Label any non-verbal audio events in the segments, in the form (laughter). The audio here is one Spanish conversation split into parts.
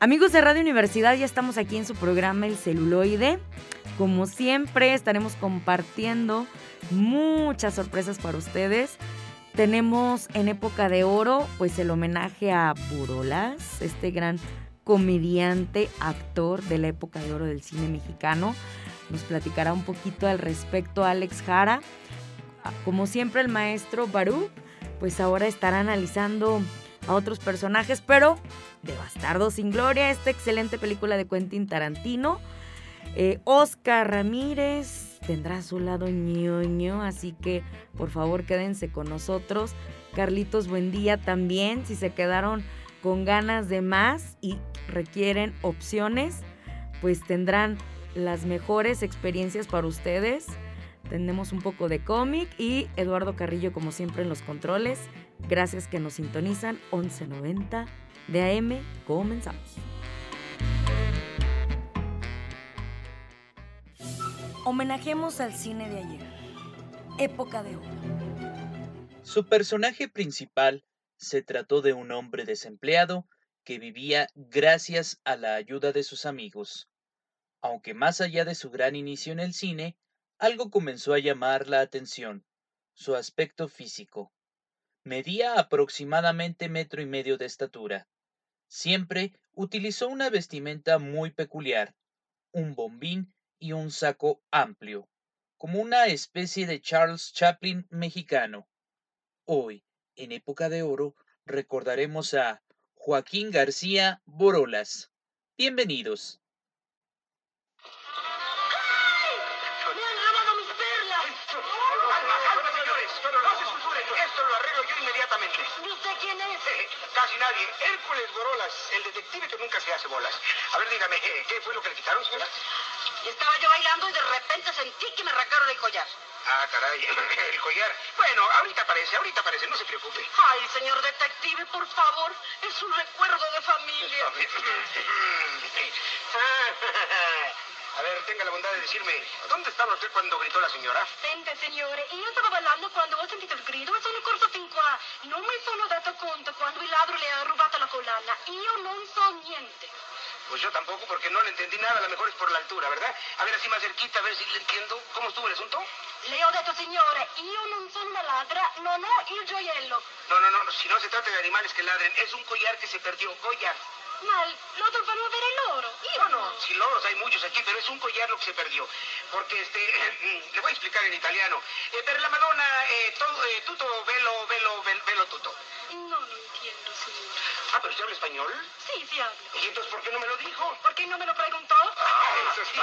Amigos de Radio Universidad, ya estamos aquí en su programa El Celuloide. Como siempre, estaremos compartiendo muchas sorpresas para ustedes. Tenemos en época de oro, pues el homenaje a Burolas, este gran comediante, actor de la época de oro del cine mexicano. Nos platicará un poquito al respecto Alex Jara. Como siempre, el maestro Baruch, pues ahora estará analizando a otros personajes, pero de Bastardo sin Gloria, esta excelente película de Quentin Tarantino. Eh, Oscar Ramírez tendrá su lado ñoño, así que por favor quédense con nosotros. Carlitos Buendía también, si se quedaron con ganas de más y requieren opciones, pues tendrán las mejores experiencias para ustedes. Tenemos un poco de cómic y Eduardo Carrillo como siempre en los controles. Gracias que nos sintonizan 1190 de AM. Comenzamos. Homenajemos al cine de ayer. Época de oro. Su personaje principal se trató de un hombre desempleado que vivía gracias a la ayuda de sus amigos. Aunque más allá de su gran inicio en el cine, algo comenzó a llamar la atención, su aspecto físico. Medía aproximadamente metro y medio de estatura. Siempre utilizó una vestimenta muy peculiar, un bombín y un saco amplio, como una especie de Charles Chaplin mexicano. Hoy, en época de oro, recordaremos a Joaquín García Borolas. Bienvenidos. A ver, dígame, ¿qué fue lo que le quitaron, señora? Estaba yo bailando y de repente sentí que me arrancaron el collar. Ah, caray, (laughs) el collar. Bueno, ahorita aparece, ahorita aparece, no se preocupe. Ay, señor detective, por favor, es un recuerdo de familia. (laughs) A ver, tenga la bondad de decirme, ¿dónde estaba usted cuando gritó la señora? Sente, signore, io stavo ballando quando ho sentito il grido e sono corso fin qua. Non mi sono dato conto quando il ladro le ha rubato la collana. Io non so niente. Pues yo tampoco, porque no le entendí nada, a lo mejor es por la altura, ¿verdad? A ver, así más cerquita, a ver si le entiendo. ¿Cómo estuvo el asunto? Le ho detto, signore, io non sono una ladra, non ho il gioiello. No, no, no, si no se trata de animales que ladren, es un collar que se perdió, collar. Ma lo dovevano avere loro. Io no, no, si loros hay muchos aquí, pero es un collar lo que se perdió. Porque, este, (laughs) le voy a explicar en italiano. Eh, per la Madonna, eh, todo, eh, tutto velo, velo, velo, velo tutto. No lo entiendo. Ah, pero usted habla español. Sí, sí hablo. ¿Y entonces por qué no me lo dijo? ¿Por qué no me lo preguntó? Ah, eso sí,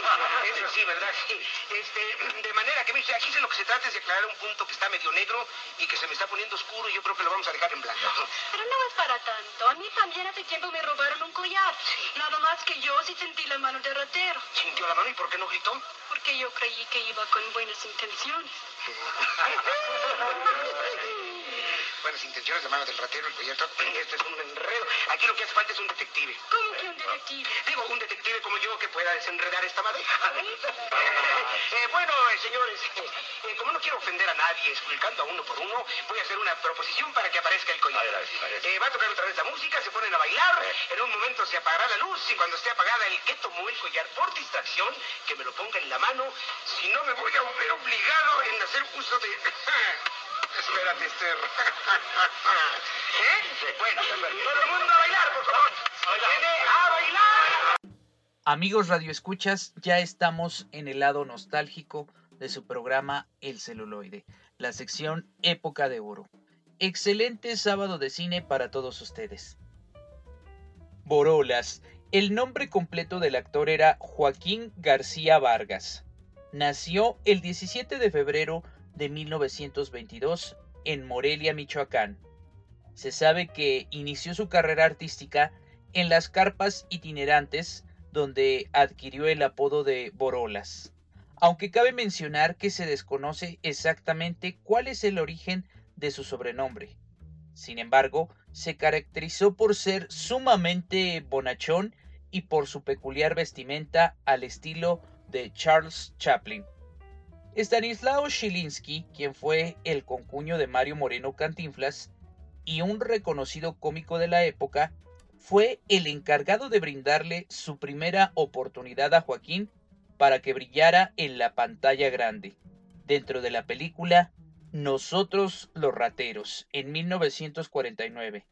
eso sí, ¿verdad? Sí. Este, de manera que, mire, aquí de lo que se trata es de aclarar un punto que está medio negro y que se me está poniendo oscuro y yo creo que lo vamos a dejar en blanco. Pero no es para tanto. A mí también hace tiempo me robaron un collar. Nada más que yo sí sentí la mano de ratero. ¿Sintió la mano y por qué no gritó? Porque yo creí que iba con buenas intenciones. (laughs) buenas intenciones, la mano del ratero, el collar, esto es un enredo. Aquí lo que hace falta es un detective. ¿Cómo que un detective? Digo, un detective como yo que pueda desenredar esta madeja. (laughs) eh, bueno, eh, señores, eh, como no quiero ofender a nadie explicando a uno por uno, voy a hacer una proposición para que aparezca el collar. Va a tocar otra vez la música, se ponen a bailar, en un momento se apagará la luz y cuando esté apagada el que tomó el collar por distracción, que me lo ponga en la mano, si no me voy a ver obligado en hacer uso de... (laughs) Espérate, Esther. (laughs) ¿Eh? Bueno, todo el mundo a bailar, por favor. ¡Viene a bailar! Amigos radioescuchas, ya estamos en el lado nostálgico de su programa El celuloide, la sección Época de Oro. Excelente sábado de cine para todos ustedes. Borolas. El nombre completo del actor era Joaquín García Vargas. Nació el 17 de febrero de 1922 en Morelia, Michoacán. Se sabe que inició su carrera artística en las carpas itinerantes donde adquirió el apodo de Borolas. Aunque cabe mencionar que se desconoce exactamente cuál es el origen de su sobrenombre. Sin embargo, se caracterizó por ser sumamente bonachón y por su peculiar vestimenta al estilo de Charles Chaplin. Stanislao Shilinsky, quien fue el concuño de Mario Moreno Cantinflas y un reconocido cómico de la época, fue el encargado de brindarle su primera oportunidad a Joaquín para que brillara en la pantalla grande, dentro de la película Nosotros los Rateros, en 1949,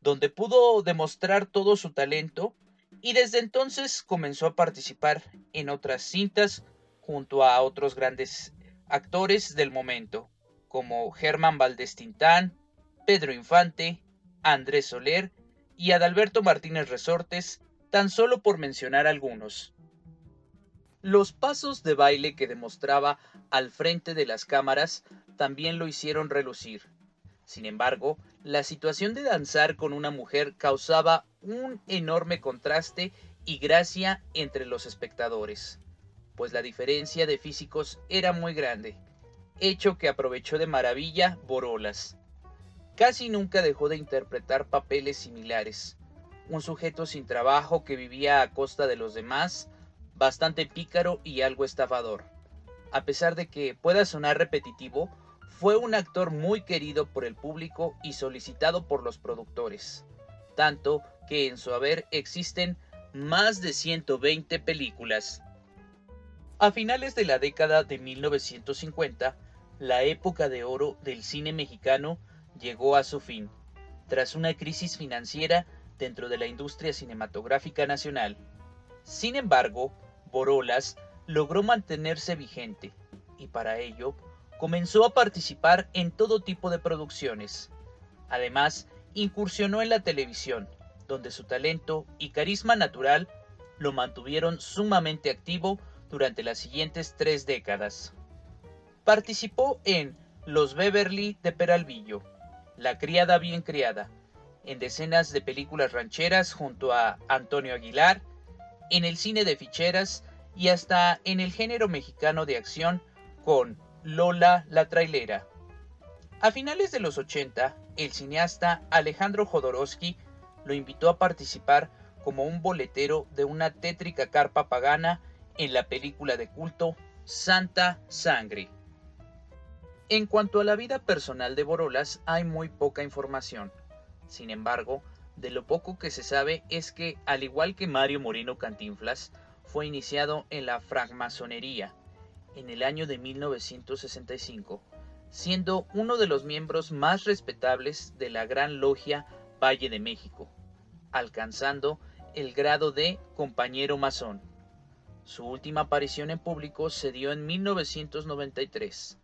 donde pudo demostrar todo su talento y desde entonces comenzó a participar en otras cintas junto a otros grandes actores del momento, como Germán Valdés Tintán, Pedro Infante, Andrés Soler y Adalberto Martínez Resortes, tan solo por mencionar algunos. Los pasos de baile que demostraba al frente de las cámaras también lo hicieron relucir. Sin embargo, la situación de danzar con una mujer causaba un enorme contraste y gracia entre los espectadores pues la diferencia de físicos era muy grande, hecho que aprovechó de maravilla Borolas. Casi nunca dejó de interpretar papeles similares, un sujeto sin trabajo que vivía a costa de los demás, bastante pícaro y algo estafador. A pesar de que pueda sonar repetitivo, fue un actor muy querido por el público y solicitado por los productores, tanto que en su haber existen más de 120 películas. A finales de la década de 1950, la época de oro del cine mexicano llegó a su fin, tras una crisis financiera dentro de la industria cinematográfica nacional. Sin embargo, Borolas logró mantenerse vigente y para ello comenzó a participar en todo tipo de producciones. Además, incursionó en la televisión, donde su talento y carisma natural lo mantuvieron sumamente activo durante las siguientes tres décadas. Participó en Los Beverly de Peralvillo, La criada bien criada, en decenas de películas rancheras junto a Antonio Aguilar, en el cine de ficheras y hasta en el género mexicano de acción con Lola la trailera. A finales de los 80, el cineasta Alejandro Jodorowsky lo invitó a participar como un boletero de una tétrica carpa pagana en la película de culto Santa Sangre. En cuanto a la vida personal de Borolas hay muy poca información. Sin embargo, de lo poco que se sabe es que, al igual que Mario Moreno Cantinflas, fue iniciado en la francmasonería en el año de 1965, siendo uno de los miembros más respetables de la Gran Logia Valle de México, alcanzando el grado de compañero masón. Su última aparición en público se dio en 1993,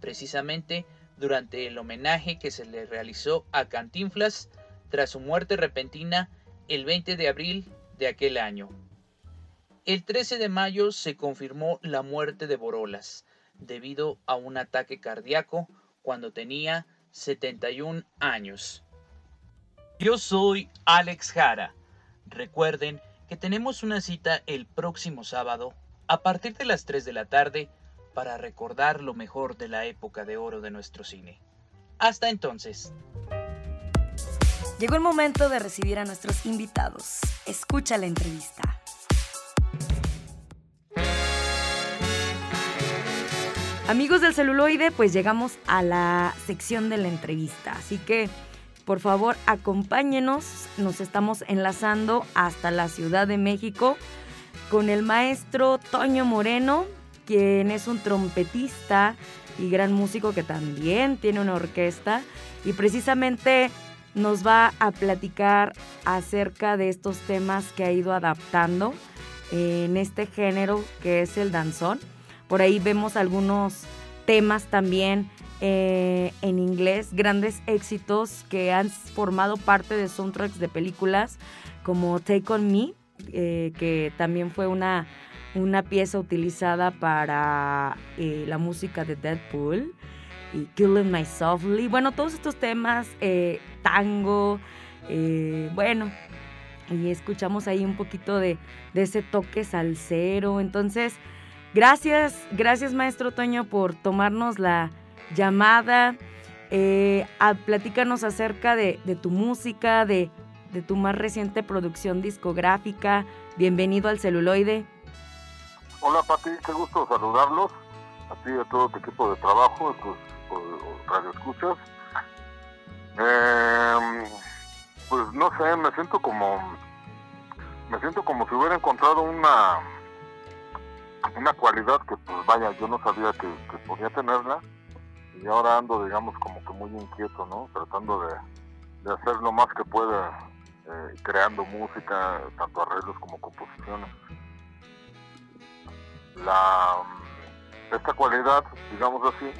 precisamente durante el homenaje que se le realizó a Cantinflas tras su muerte repentina el 20 de abril de aquel año. El 13 de mayo se confirmó la muerte de Borolas debido a un ataque cardíaco cuando tenía 71 años. Yo soy Alex Jara. Recuerden que tenemos una cita el próximo sábado a partir de las 3 de la tarde para recordar lo mejor de la época de oro de nuestro cine. Hasta entonces. Llegó el momento de recibir a nuestros invitados. Escucha la entrevista. Amigos del celuloide, pues llegamos a la sección de la entrevista. Así que por favor, acompáñenos. Nos estamos enlazando hasta la Ciudad de México con el maestro Toño Moreno, quien es un trompetista y gran músico que también tiene una orquesta y precisamente nos va a platicar acerca de estos temas que ha ido adaptando en este género que es el danzón. Por ahí vemos algunos temas también eh, en inglés, grandes éxitos que han formado parte de soundtracks de películas como Take On Me, eh, que también fue una, una pieza utilizada para eh, la música de Deadpool y Killing My Softly. Bueno, todos estos temas tango, bueno, y escuchamos ahí un poquito de, de ese toque salsero. Entonces, gracias, gracias maestro Toño por tomarnos la llamada. Eh, platícanos acerca de, de tu música, de, tu más reciente producción discográfica. Bienvenido al celuloide. Hola Pati, qué gusto saludarlos, a ti y a todo tu equipo de trabajo, tus radioescuchas. Eh, pues no sé, me siento como me siento como si hubiera encontrado una una cualidad que pues vaya yo no sabía que, podía tenerla y ahora ando digamos como que muy inquieto no tratando de, hacer lo más que pueda eh, creando música tanto arreglos como composiciones la esta cualidad digamos así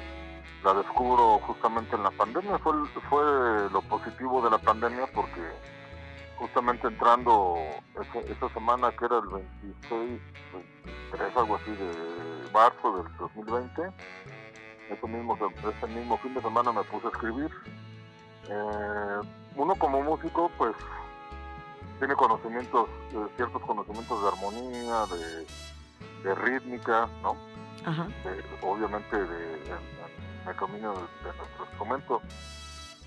la descubro justamente en la pandemia. Fue, fue lo positivo de la pandemia porque justamente entrando esa, semana que era el 26, 23, algo así de marzo del 2020, ese mismo, ese mismo fin de semana me puse a escribir. Eh, uno como músico pues tiene conocimientos, eh, ciertos conocimientos de armonía, de, de rítmica, ¿no? Ajá. obviamente de, el camino de, nuestro instrumento.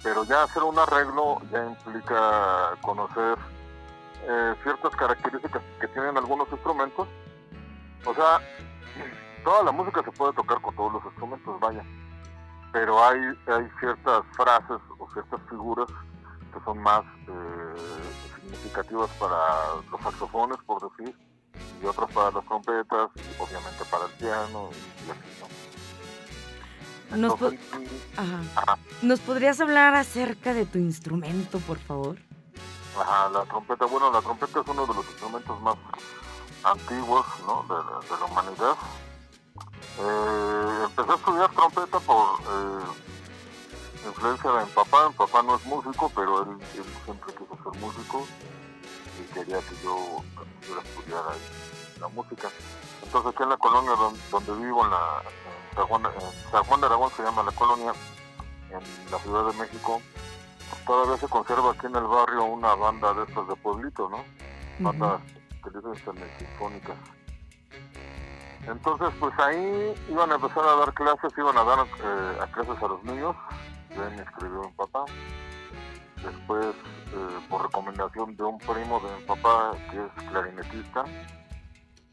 Pero ya hacer un arreglo ya implica conocer eh, ciertas características que tienen algunos instrumentos. O sea, toda la música se puede tocar con todos los instrumentos, vaya. Pero hay, hay ciertas frases o ciertas figuras que son más eh, significativas para los saxofones, por decir, y otras para las trompetas, y obviamente para el piano, y así, ¿no? Nos, ¿Nos podrías hablar acerca de tu instrumento, por favor? Ajá, la trompeta. Bueno, la trompeta es uno de los instrumentos más antiguos ¿no? de, la humanidad. Eh, empecé a estudiar trompeta por eh, influencia de mi papá. Mi papá no es músico, pero él, siempre quiso ser músico y quería que yo pudiera estudiar la música. Entonces aquí en la colonia donde, vivo, en la, San Juan, de Aragón se llama la colonia, en la Ciudad de México, todavía se conserva aquí en el barrio una banda de estas de pueblito, ¿no? Bandas que dicen sinfónicas. Entonces, pues ahí iban a empezar a dar clases, iban a dar eh, a clases a los niños. me escribió mi papá. Después, eh, por recomendación de un primo de mi papá, que es clarinetista,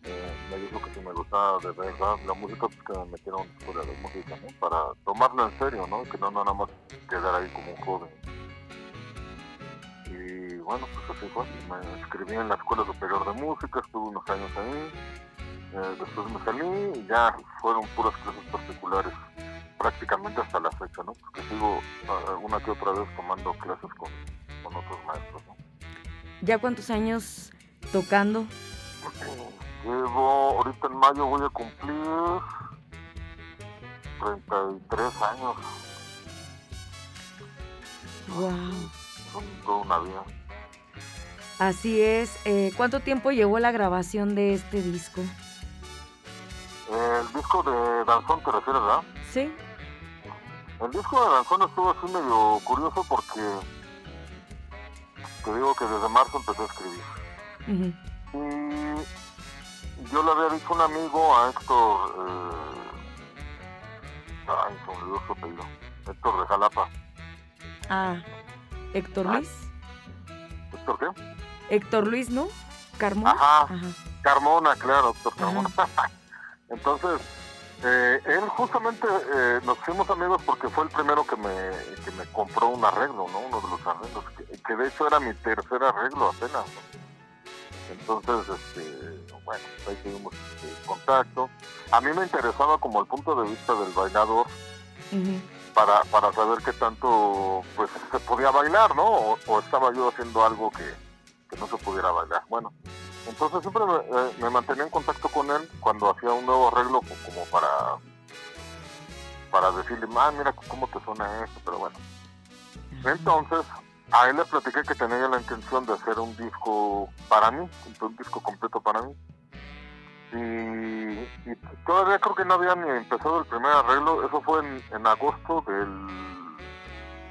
eh, me dijo que si me gustaba de verdad la música, pues que me metieron por de música, ¿no? Para tomarlo en serio, ¿no? Que no, nada más quedar ahí como un joven. Y bueno, pues así fue. Me inscribí en la Escuela Superior de Música, estuve unos años ahí. Eh, después me salí y ya fueron puras clases particulares prácticamente hasta la fecha, ¿no? Porque sigo uh, una que otra vez tomando clases con, con otros maestros, ¿no? ¿Ya cuántos años tocando? Llevo, ahorita en mayo voy a cumplir 33 años. Wow. Son toda una vida. Así es. Eh, ¿Cuánto tiempo llevó la grabación de este disco? El disco de Danzón te refieres, ¿verdad? Sí. El disco de Danzón estuvo así medio curioso porque te digo que desde marzo empecé a escribir. Y yo le había dicho un amigo a Héctor, eh, ay, se me olvidó su apellido, Héctor de Jalapa. Ah, Héctor Luis. ¿Héctor qué? Héctor Luis, ¿no? Carmona. Ajá, Carmona, claro, Héctor Carmona. (laughs) Entonces, eh, él justamente eh, nos fuimos amigos porque fue el primero que me, que me compró un arreglo, ¿no? Uno de los arreglos, que, que de hecho era mi tercer arreglo apenas. Entonces, este, bueno, ahí tuvimos este, contacto. A mí me interesaba como el punto de vista del bailador para, para saber qué tanto pues se podía bailar, ¿no? O, estaba yo haciendo algo que, no se pudiera bailar. Bueno, entonces siempre eh, me, mantenía en contacto con él cuando hacía un nuevo arreglo como para para decirle, ah, mira cómo te suena esto, pero bueno. Entonces, a él le platiqué que tenía la intención de hacer un disco para mí, un disco completo para mí. Y, todavía creo que no había ni empezado el primer arreglo, eso fue en, agosto del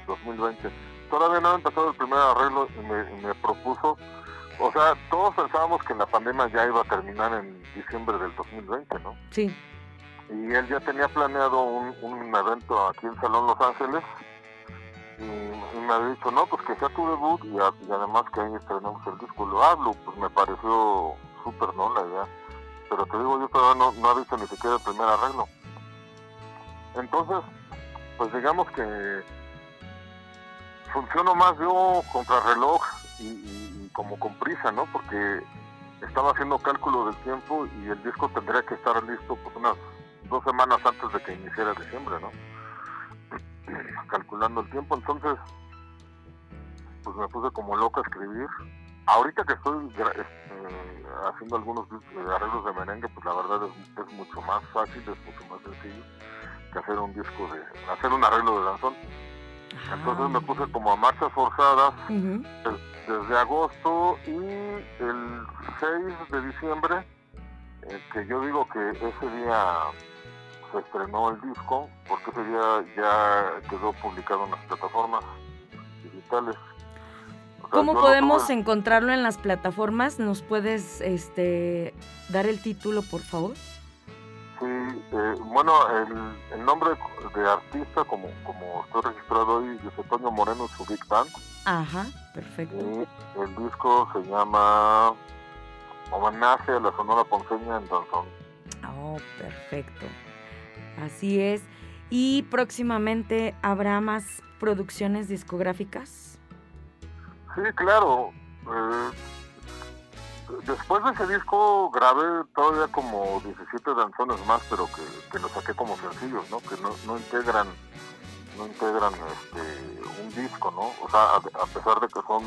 2020. todavía no ha empezado el primer arreglo y me, propuso, o sea, todos pensábamos que la pandemia ya iba a terminar en diciembre del 2020, ¿no? Sí. Y él ya tenía planeado un, evento aquí en Salón Los Ángeles y, me había dicho, no, pues que sea tu debut y, además que ahí estrenamos el disco. Lo hablo, pues me pareció súper, ¿no? La idea. Pero te digo, yo todavía no, no he visto ni siquiera el primer arreglo. Entonces, pues digamos que funciono más yo contra reloj y, como con prisa, ¿no? Porque estaba haciendo cálculo del tiempo y el disco tendría que estar listo pues unas dos semanas antes de que iniciara diciembre, ¿no? (clears throat) Calculando el tiempo, entonces pues me puse como loco a escribir. Ahorita que estoy este, haciendo algunos arreglos de merengue, pues la verdad es, es mucho más fácil, es mucho más sencillo que hacer un disco de, hacer un arreglo de danzón. Entonces me puse como a marchas forzadas desde agosto y el 6 de diciembre, eh, que yo digo que ese día se estrenó el disco, porque ese día ya quedó publicado en las plataformas digitales. ¿Cómo podemos encontrarlo en las plataformas? ¿Nos puedes este, dar el título, por favor? Eh, bueno, el, nombre de artista, como, como estoy registrado hoy, es Toño Moreno su Big Band. Ajá, perfecto. Y el disco se llama Homenaje a la Sonora Ponceña en Danzón. Oh, perfecto. Así es. ¿Y próximamente habrá más producciones discográficas? Sí, claro. Eh, después de ese disco grabé todavía como 17 danzones más, pero que, que los saqué como sencillos, ¿no? Que no, no integran no integran este, un disco, ¿no? O sea, a, pesar de que son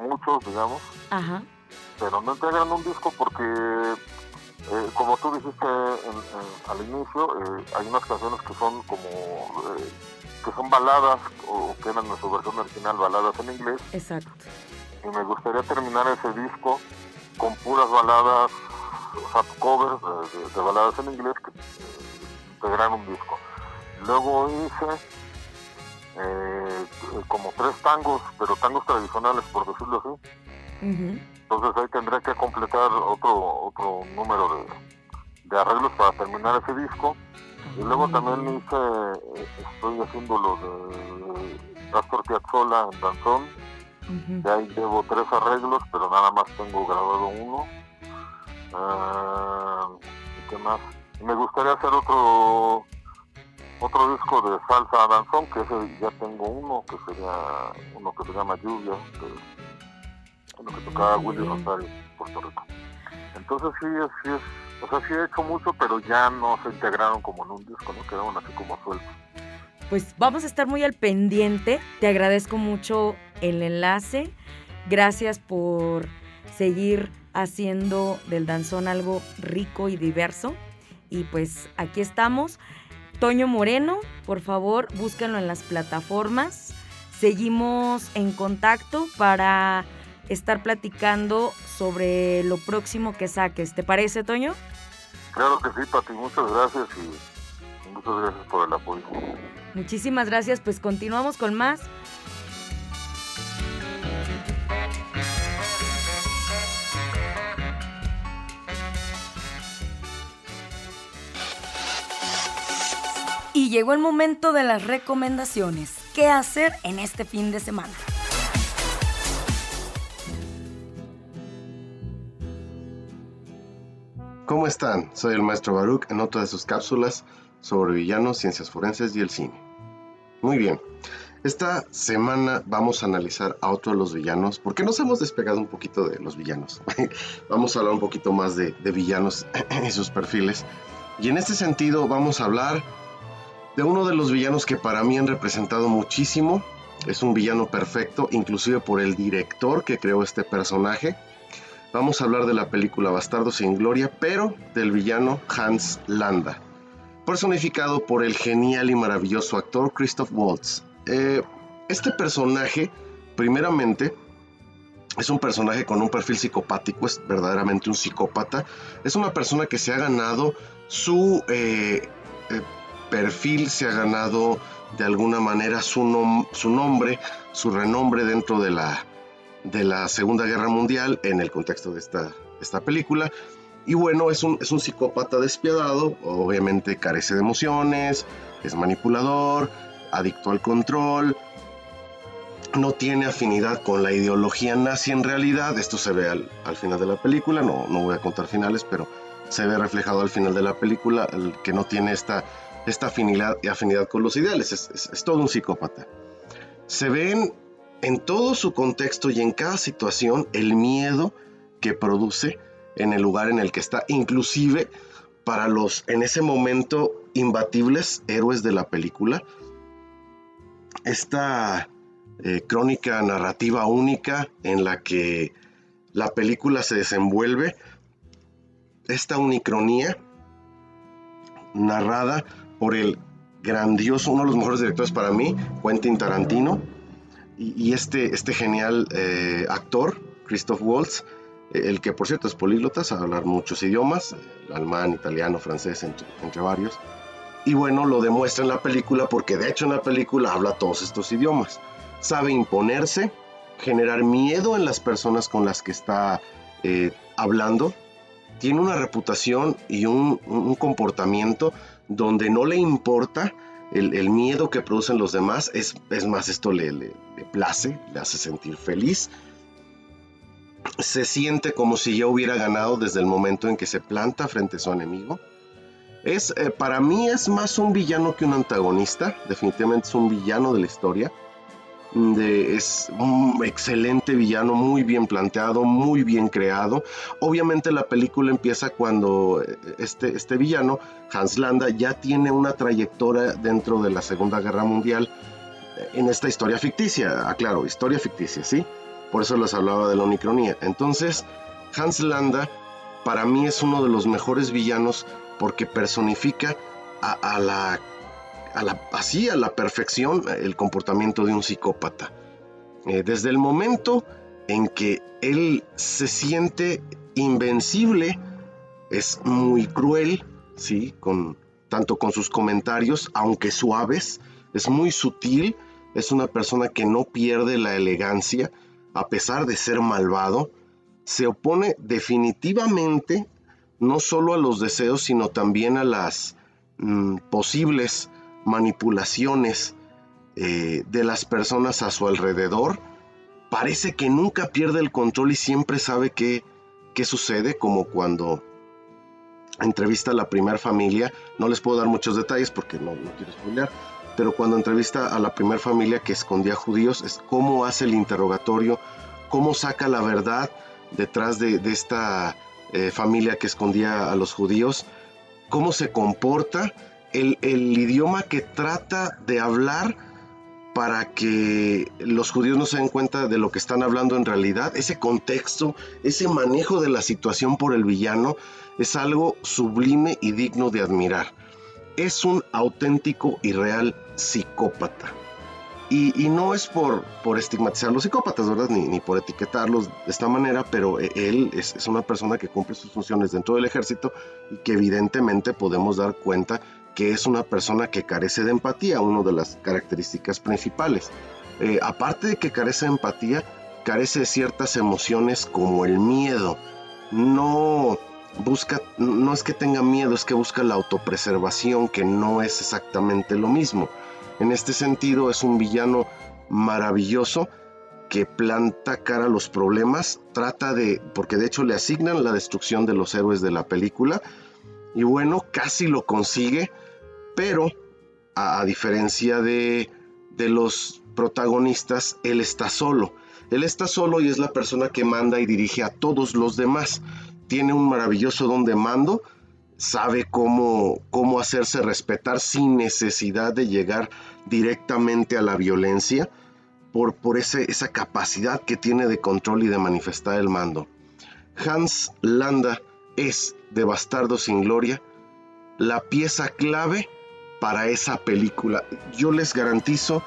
muchos, digamos, Ajá. pero no integran un disco porque, eh, como tú dijiste al inicio, eh, hay unas canciones que son como, eh, que son baladas, o que eran en su versión original baladas en inglés. Exacto. Y me gustaría terminar ese disco con puras baladas, o sea, covers de, baladas en inglés que integran un disco. Luego hice eh, como tres tangos, pero tangos tradicionales, por decirlo así. Entonces ahí tendré que completar otro otro número de, arreglos para terminar ese disco. Y luego también hice, eh, estoy haciendo lo de Astor Piazzolla en Danzón ya llevo tres arreglos, pero nada más tengo grabado uno. Ah, qué más? Me gustaría hacer otro otro disco de salsa danzón, que ese ya tengo uno, que sería uno que se llama Lluvia, que, uno que tocaba Willy Rosario, Puerto Rico. Entonces sí, sí es, o sea, sí he hecho mucho, pero ya no se integraron como en un disco, ¿no? Quedaron así como sueltos pues vamos a estar muy al pendiente. Te agradezco mucho el enlace. Gracias por seguir haciendo del danzón algo rico y diverso. Y pues aquí estamos. Toño Moreno, por favor, búsquenlo en las plataformas. Seguimos en contacto para estar platicando sobre lo próximo que saques. ¿Te parece, Toño? Claro que sí, Pati. Muchas gracias y muchas gracias por el apoyo. Muchísimas gracias, pues continuamos con más. Y llegó el momento de las recomendaciones. ¿Qué hacer en este fin de semana? ¿Cómo están? Soy el maestro Baruch en otra de sus cápsulas sobre villanos, ciencias forenses y el cine. Muy bien, esta semana vamos a analizar a otro de los villanos, porque nos hemos despegado un poquito de los villanos. (laughs) vamos a hablar un poquito más de, villanos y sus perfiles. Y en este sentido vamos a hablar de uno de los villanos que para mí han representado muchísimo. Es un villano perfecto, inclusive por el director que creó este personaje. Vamos a hablar de la película Bastardo sin Gloria, pero del villano Hans Landa personificado por el genial y maravilloso actor Christoph Waltz. Eh, este personaje, primeramente, es un personaje con un perfil psicopático, es verdaderamente un psicópata. Es una persona que se ha ganado su, eh, eh, perfil se ha ganado de alguna manera su, su nombre, su renombre dentro de la, de la Segunda Guerra Mundial en el contexto de esta, esta película. Y bueno, es un, es un psicópata despiadado, obviamente carece de emociones, es manipulador, adicto al control, no tiene afinidad con la ideología nazi en realidad, esto se ve al, final de la película, no, no voy a contar finales, pero se ve reflejado al final de la película el que no tiene esta, esta afinidad, afinidad con los ideales, es, es todo un psicópata. Se ven en todo su contexto y en cada situación el miedo que produce en el lugar en el que está, inclusive para los en ese momento imbatibles héroes de la película. Esta eh, crónica narrativa única en la que la película se desenvuelve, esta unicronía narrada por el grandioso, uno de los mejores directores para mí, Quentin Tarantino, y, este, este genial eh, actor, Christoph Waltz, el que por cierto es políglota, sabe hablar muchos idiomas, alemán, italiano, francés, entre, varios. Y bueno, lo demuestra en la película porque de hecho en la película habla todos estos idiomas. Sabe imponerse, generar miedo en las personas con las que está eh, hablando. Tiene una reputación y un, comportamiento donde no le importa el, el, miedo que producen los demás. Es, es más, esto le, le, le place, le hace sentir feliz se siente como si ya hubiera ganado desde el momento en que se planta frente a su enemigo. Es, eh, para mí es más un villano que un antagonista, definitivamente es un villano de la historia. De, es un excelente villano, muy bien planteado, muy bien creado. Obviamente la película empieza cuando eh, este, este villano, Hans Landa, ya tiene una trayectoria dentro de la Segunda Guerra Mundial eh, en esta historia ficticia, aclaro, historia ficticia, ¿sí? Por eso les hablaba de la unicronía. Entonces, Hans Landa para mí es uno de los mejores villanos porque personifica a, la, a la, así a la perfección el comportamiento de un psicópata. Eh, desde el momento en que él se siente invencible, es muy cruel, ¿sí? Con, tanto con sus comentarios, aunque suaves, es muy sutil, es una persona que no pierde la elegancia, a pesar de ser malvado, se opone definitivamente no solo a los deseos, sino también a las mm, posibles manipulaciones eh, de las personas a su alrededor. Parece que nunca pierde el control y siempre sabe qué, qué sucede, como cuando entrevista a la primera familia. No les puedo dar muchos detalles porque no, no quiero spoilear, pero cuando entrevista a la primera familia que escondía judíos, es cómo hace el interrogatorio, cómo saca la verdad detrás de, esta eh, familia que escondía a los judíos, cómo se comporta, el, el idioma que trata de hablar para que los judíos no se den cuenta de lo que están hablando en realidad, ese contexto, ese manejo de la situación por el villano, es algo sublime y digno de admirar es un auténtico y real psicópata. Y, no es por, por estigmatizar a los psicópatas, ¿verdad? Ni, ni, por etiquetarlos de esta manera, pero e, él es, una persona que cumple sus funciones dentro del ejército y que evidentemente podemos dar cuenta que es una persona que carece de empatía, una de las características principales. Eh, aparte de que carece de empatía, carece de ciertas emociones como el miedo. No, busca, no es que tenga miedo, es que busca la autopreservación, que no es exactamente lo mismo. En este sentido es un villano maravilloso que planta cara a los problemas, trata de, porque de hecho le asignan la destrucción de los héroes de la película, y bueno, casi lo consigue, pero a, diferencia de, de los protagonistas, él está solo. Él está solo y es la persona que manda y dirige a todos los demás tiene un maravilloso don de mando, sabe cómo, cómo hacerse respetar sin necesidad de llegar directamente a la violencia, por, por ese, esa capacidad que tiene de control y de manifestar el mando. Hans Landa es, de Bastardo sin Gloria, la pieza clave para esa película. Yo les garantizo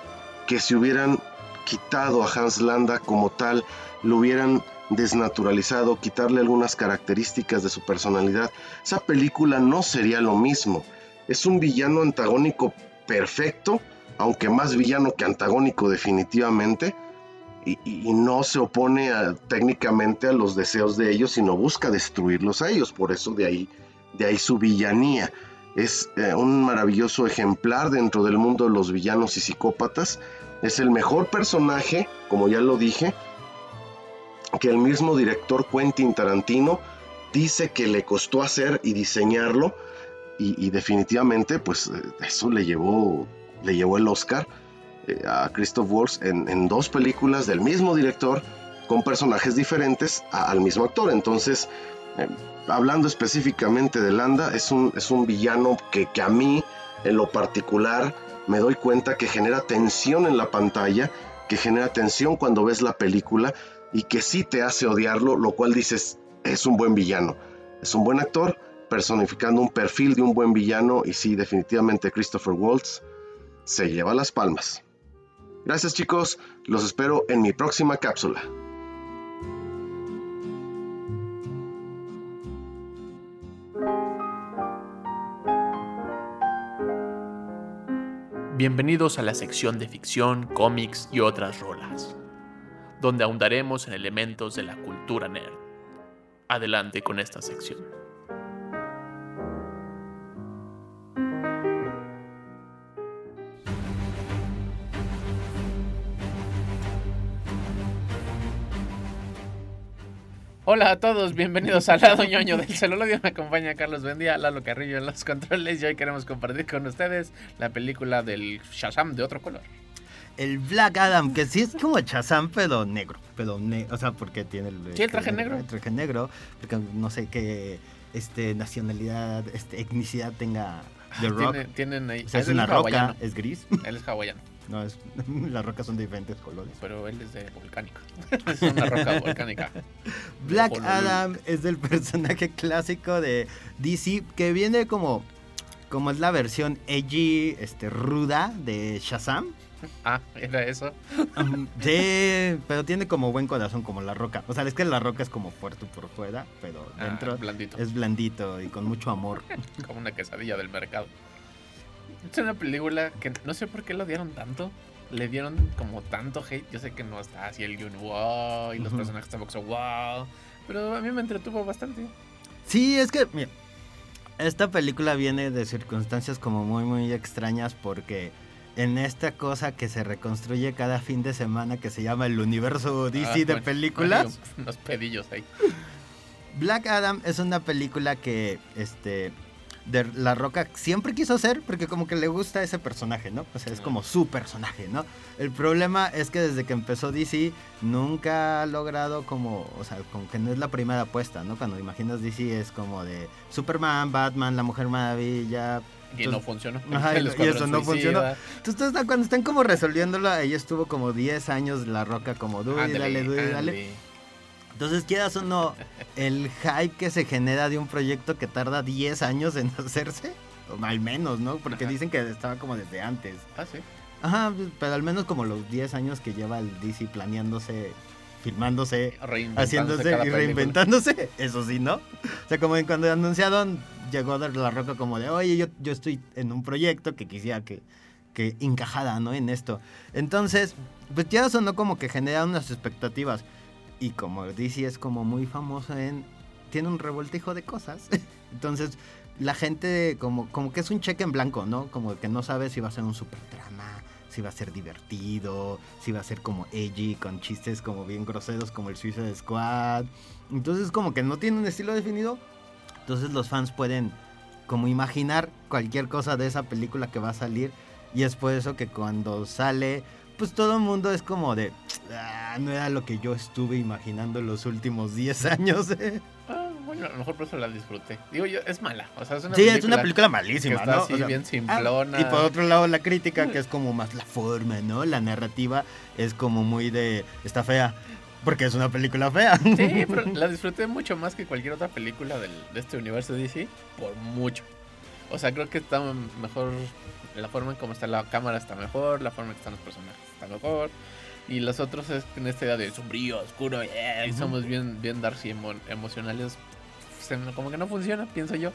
que si hubieran quitado a Hans Landa como tal, lo hubieran desnaturalizado, quitarle algunas características de su personalidad, esa película no sería lo mismo. es un villano antagónico perfecto, aunque más villano que antagónico definitivamente, y, no se opone técnicamente a los deseos de ellos, sino busca destruirlos a ellos, por eso de ahí, de ahí su villanía. Es eh, un maravilloso ejemplar dentro del mundo de los villanos y psicópatas. Es el mejor personaje, como ya lo dije, que el mismo director Quentin Tarantino dice que le costó hacer y diseñarlo y, definitivamente pues eh, eso le llevó, le llevó el Oscar eh, a Christoph Waltz en, dos películas del mismo director con personajes diferentes al mismo actor. Entonces, eh, hablando específicamente de Landa, es un, es un villano que, que a mí en lo particular me doy cuenta que genera tensión en la pantalla, que genera tensión cuando ves la película y que sí te hace odiarlo, lo cual dices, es un buen villano, es un buen actor, personificando un perfil de un buen villano y sí, definitivamente Christopher Waltz se lleva las palmas. Gracias chicos, los espero en mi próxima cápsula. Bienvenidos a la sección de ficción, cómics y otras rolas, donde ahondaremos en elementos de la cultura nerd. Adelante con esta sección. Hola a todos, bienvenidos al lado ñoño del celular. Me acompaña Carlos Bendía, Lalo Carrillo en los controles y hoy queremos compartir con ustedes la película del Shazam de otro color. El Black Adam, que sí es como Shazam, pero negro. Pero o sea, porque tiene el, ¿Sí, el traje negro. El traje negro, porque no sé qué este, nacionalidad, este, etnicidad tenga The Rock. tienen ahí. O sea, es una roca, es gris. Él es hawaiano. (laughs) No, es, (laughs) las rocas son de diferentes colores. Pero él es de volcánica. (laughs) es una roca volcánica. Black Adam es el personaje clásico de DC que viene como como es la versión edgy, este, ruda de Shazam. (laughs) Ah, era eso. sí, pero tiene como buen corazón, como la roca. O sea, es que la roca es como fuerte por fuera, pero ah, dentro es blandito y con mucho amor. (laughs) como una quesadilla del mercado. Es una película que no sé por qué lo dieron tanto. Le dieron como tanto hate. Yo sé que no está así el guion wow y los personajes tampoco son wow. Pero a mí me entretuvo bastante. Sí, es que, mira, esta película viene de circunstancias como muy, muy extrañas porque en esta cosa que se reconstruye cada fin de semana que se llama el universo DC ah, de películas. Unos pedillos ahí. Black Adam es una película que este de La Roca siempre quiso hacer porque como que le gusta ese personaje, ¿no? O sea, es como su personaje, ¿no? El problema es que desde que empezó DC nunca ha logrado como, o sea, como que no es la primera apuesta, ¿no? Cuando imaginas DC es como de Superman, Batman, La Mujer Maravilla. Y no funcionó. (laughs) Ajá, y, eso no funcionó. Entonces, cuando están como resolviéndolo, ella estuvo como 10 años La Roca como, dale, dale, dale. Entonces, quieras o no, el hype que se genera de un proyecto que tarda 10 años en (laughs) hacerse, o al menos, ¿no? Porque dicen que estaba como desde antes. Ah, sí. Ajá, pero al menos como los 10 años que lleva el DC planeándose, filmándose, haciéndose y reinventándose, (laughs) eso sí, ¿no? O sea, como cuando anunciaron, llegó de la roca como de, oye, yo, yo estoy en un proyecto que quisiera que, que encajada, ¿no? En esto. Entonces, pues ya sonó como que genera unas expectativas. Y como DC es como muy famoso en... Tiene un revoltijo de cosas. (laughs) Entonces la gente como, como que es un cheque en blanco, ¿no? Como que no sabe si va a ser un super drama, si va a ser divertido, si va a ser como edgy, con chistes como bien groseros como el Suicide Squad. Entonces como que no tiene un estilo definido. Entonces los fans pueden como imaginar cualquier cosa de esa película que va a salir. Y es por eso que cuando sale pues todo el mundo es como de, ah, no era lo que yo estuve imaginando los últimos 10 (laughs) años. (laughs) Ah, bueno, a lo mejor por eso la disfruté. Digo yo, es mala. O sea, es una sí, es una película malísima, está ¿no? Así, bien simplona. y por otro lado, la crítica, que es como más la forma, ¿no? La narrativa es como muy de, está fea. Porque es una película fea. Sí, (laughs) pero la disfruté mucho más que cualquier otra película del, de este universo DC. Por mucho. O sea, creo que está mejor. La forma en cómo está la cámara está mejor. La forma en que están los personajes está mejor. Y los otros es en esta idea de sombrío, oscuro, y somos bien, bien darcy emocionales. Como que no funciona, pienso yo.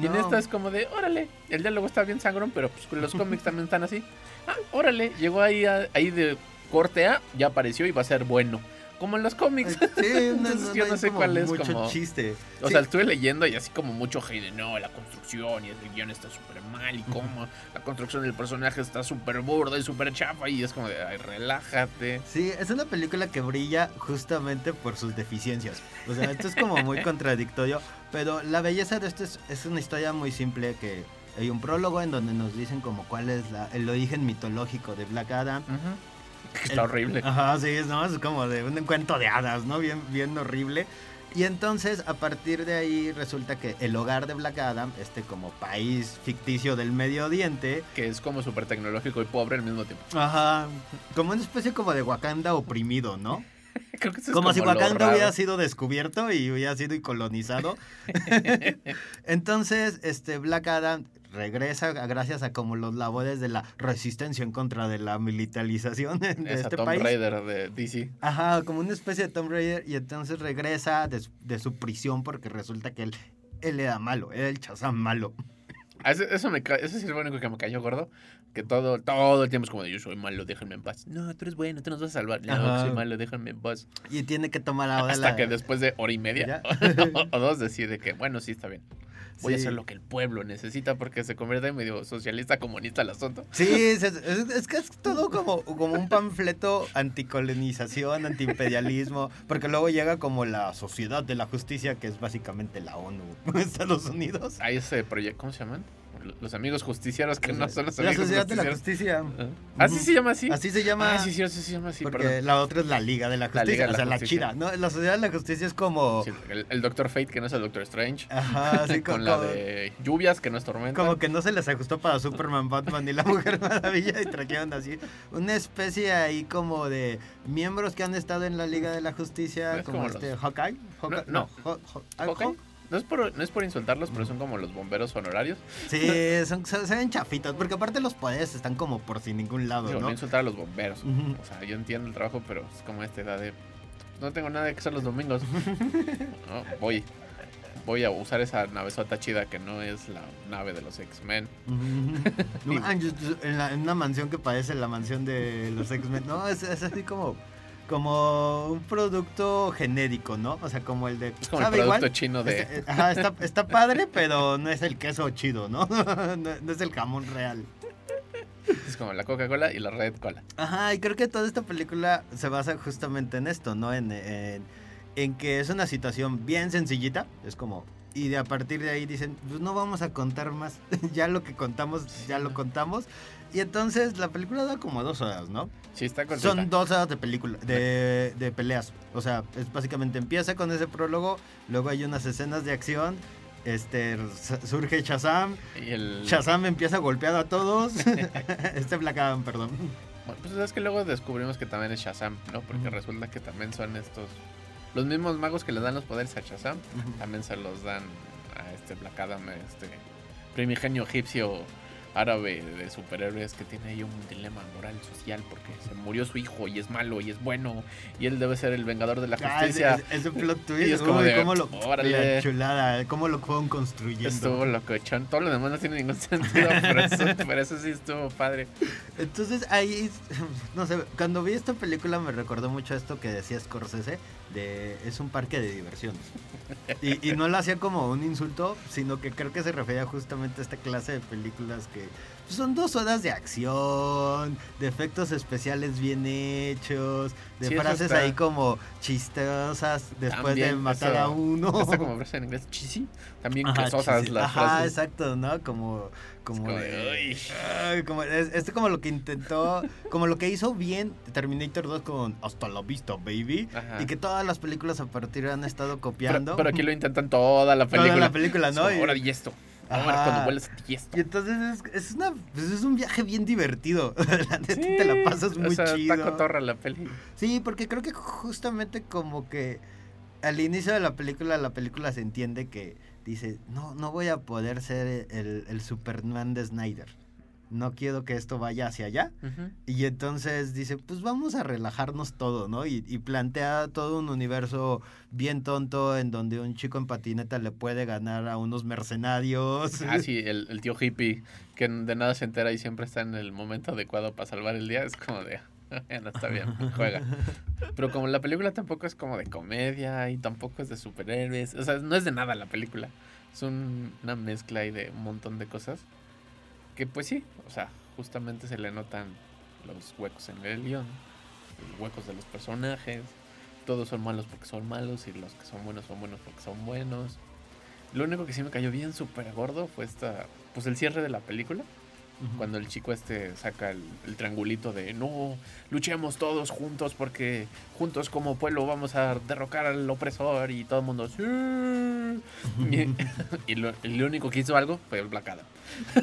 Y en esta es como de, órale, el diálogo está bien sangrón, pero pues los cómics también están así. Ah, órale, llegó ahí, ahí de corte A, ya apareció y va a ser bueno como en los cómics. Sí, (laughs) no, yo no sé cuál es mucho como... chiste. O sea, estuve leyendo y así como mucho hate de no, la construcción y el guion está súper mal y como la construcción del personaje está súper burda y súper chafa y es como de, ay, relájate. Sí, es una película que brilla justamente por sus deficiencias. O sea, esto es como muy (laughs) contradictorio, pero la belleza de esto es, una historia muy simple que hay un prólogo en donde nos dicen como cuál es la, el origen mitológico de Black Adam. Está horrible. Ajá, sí, ¿no? es como de un cuento de hadas, ¿no? Bien, bien horrible. Y entonces, a partir de ahí, resulta que el hogar de Black Adam, este como país ficticio del Medio Oriente... Que es como súper tecnológico y pobre al mismo tiempo. Ajá, como una especie como de Wakanda oprimido, ¿no? (laughs) Creo que eso es como, como si Wakanda hubiera sido descubierto y hubiera sido colonizado. (laughs) (laughs) entonces, este Black Adam regresa gracias a como los labores de la resistencia en contra de la militarización (laughs) de este Tomb país. Raider de DC. Ajá, como una especie de Tomb Raider y entonces regresa de, su prisión porque resulta que él, él era malo, era el chazán malo. Ah, eso, me, eso sí es lo único que me cayó gordo. Que todo, todo el tiempo es como de yo soy malo, déjenme en paz. No, tú eres bueno, tú nos vas a salvar. No, soy malo, déjenme en paz. Y tiene que tomar ahora Hasta que después de hora y media (laughs) o, (laughs) dos decide que, bueno, sí, está bien voy a hacer lo que el pueblo necesita porque se convierte en medio socialista comunista el asunto. Sí, es, es, que es todo como, como un panfleto anticolonización, antiimperialismo, porque luego llega como la sociedad de la justicia, que es básicamente la ONU, (laughs) Estados Unidos. Hay ese proyecto, ¿cómo se llaman? Los amigos justiciaros que no son los amigos La Sociedad de la Justicia. ¿Así se llama así? Así se llama. Ah, sí, sí, sí se llama así, Porque la otra es la Liga de la Justicia, o sea, la, chida. ¿no? La Sociedad de la Justicia es como... el, Doctor Fate, que no es el Doctor Strange. Ajá, (laughs) sí. con, la de lluvias, que no es tormenta. Como que no se les ajustó para Superman, Batman y la Mujer Maravilla y trajeron así una especie ahí como de miembros que han estado en la Liga de la Justicia, como, este Hawkeye. Hawkeye no, no. ¿Hawkeye? No es, por, no es por insultarlos, pero son como los bomberos honorarios. Sí, son, se, ven chafitos, porque aparte los poderes están como por sin ningún lado, ¿no? no insultar a los bomberos. O sea, yo entiendo el trabajo, pero es como esta edad de... No tengo nada que hacer los domingos. (laughs) voy. Voy a usar esa navezota chida que no es la nave de los X-Men. (laughs) en, una mansión que parece la mansión de los X-Men. No, es así como como un producto genérico, ¿no? O sea, como el de... Es como el producto chino de... Ajá, está, está, padre, pero no es el queso chido, (laughs) ¿no? no es el jamón real. Es como la Coca-Cola y la Red Cola. Ajá, y creo que toda esta película se basa justamente en esto, ¿no? En, en, en que es una situación bien sencillita, es como... Y de a partir de ahí dicen, pues no vamos a contar más, (laughs) ya lo que contamos, ya lo contamos. Y entonces la película da como dos horas, ¿no? Sí, está Son dos horas de película, de, de, peleas. O sea, es básicamente empieza con ese prólogo, luego hay unas escenas de acción, este surge Shazam, y el... Shazam empieza a golpear a todos. (laughs) este Black Adam, perdón. Bueno, pues es que luego descubrimos que también es Shazam, ¿no? Porque resulta que también son estos los mismos magos que le dan los poderes a Shazam, también se los dan a este Black Adam, este primigenio egipcio árabe de superhéroes que tiene ahí un dilema moral social porque se murió su hijo y es malo y es bueno y él debe ser el vengador de la ah, justicia. es, un plot (laughs) twist. Y es como de, ¿cómo lo, órale. chulada, cómo lo fueron construyendo. Estuvo locochón. Todo lo demás no tiene ningún (laughs) sentido, pero eso, pero eso sí estuvo padre. Entonces ahí, (laughs) no sé, cuando vi esta película me recordó mucho esto que decía Scorsese de es un parque de diversiones. Y, y, no lo hacía como un insulto, sino que creo que se refería justamente a esta clase de películas que son dos horas de acción, de efectos especiales bien hechos, de frases ahí como chistosas después de matar a uno. Esta como frase en inglés, cheesy, también quesosas las Ajá, exacto, ¿no? Como como de, como es, como lo que intentó como lo que hizo bien Terminator 2 con hasta la vista baby y que todas las películas a partir han estado copiando pero, aquí lo intentan toda la película toda la película no ahora y esto Ahora cuando vuelves y esto. Y entonces es, es, una, pues es un viaje bien divertido. (laughs) la neta te la pasas muy o sea, chido. Está cotorra la peli. Sí, porque creo que justamente como que al inicio de la película, la película se entiende que dice, no, no voy a poder ser el, el Superman de Snyder. no quiero que esto vaya hacia allá. Y entonces dice, pues vamos a relajarnos todo, ¿no? Y, plantea todo un universo bien tonto en donde un chico en patineta le puede ganar a unos mercenarios. Ah, sí, (laughs) el, tío hippie que de nada se entera y siempre está en el momento adecuado para salvar el día, es como de... (laughs) no está bien, juega. Pero como la película tampoco es como de comedia y tampoco es de superhéroes, o sea, no es de nada la película. Es una mezcla ahí de un montón de cosas que pues sí, o sea, justamente se le notan los huecos en el guion, los huecos de los personajes, todos son malos porque son malos y los que son buenos son buenos porque son buenos. Lo único que sí me cayó bien súper gordo fue esta, pues el cierre de la película cuando el chico este saca el, triangulito de no, luchemos todos juntos porque juntos como pueblo vamos a derrocar al opresor y todo el mundo sí. (laughs) y, lo, el único que hizo algo fue el Black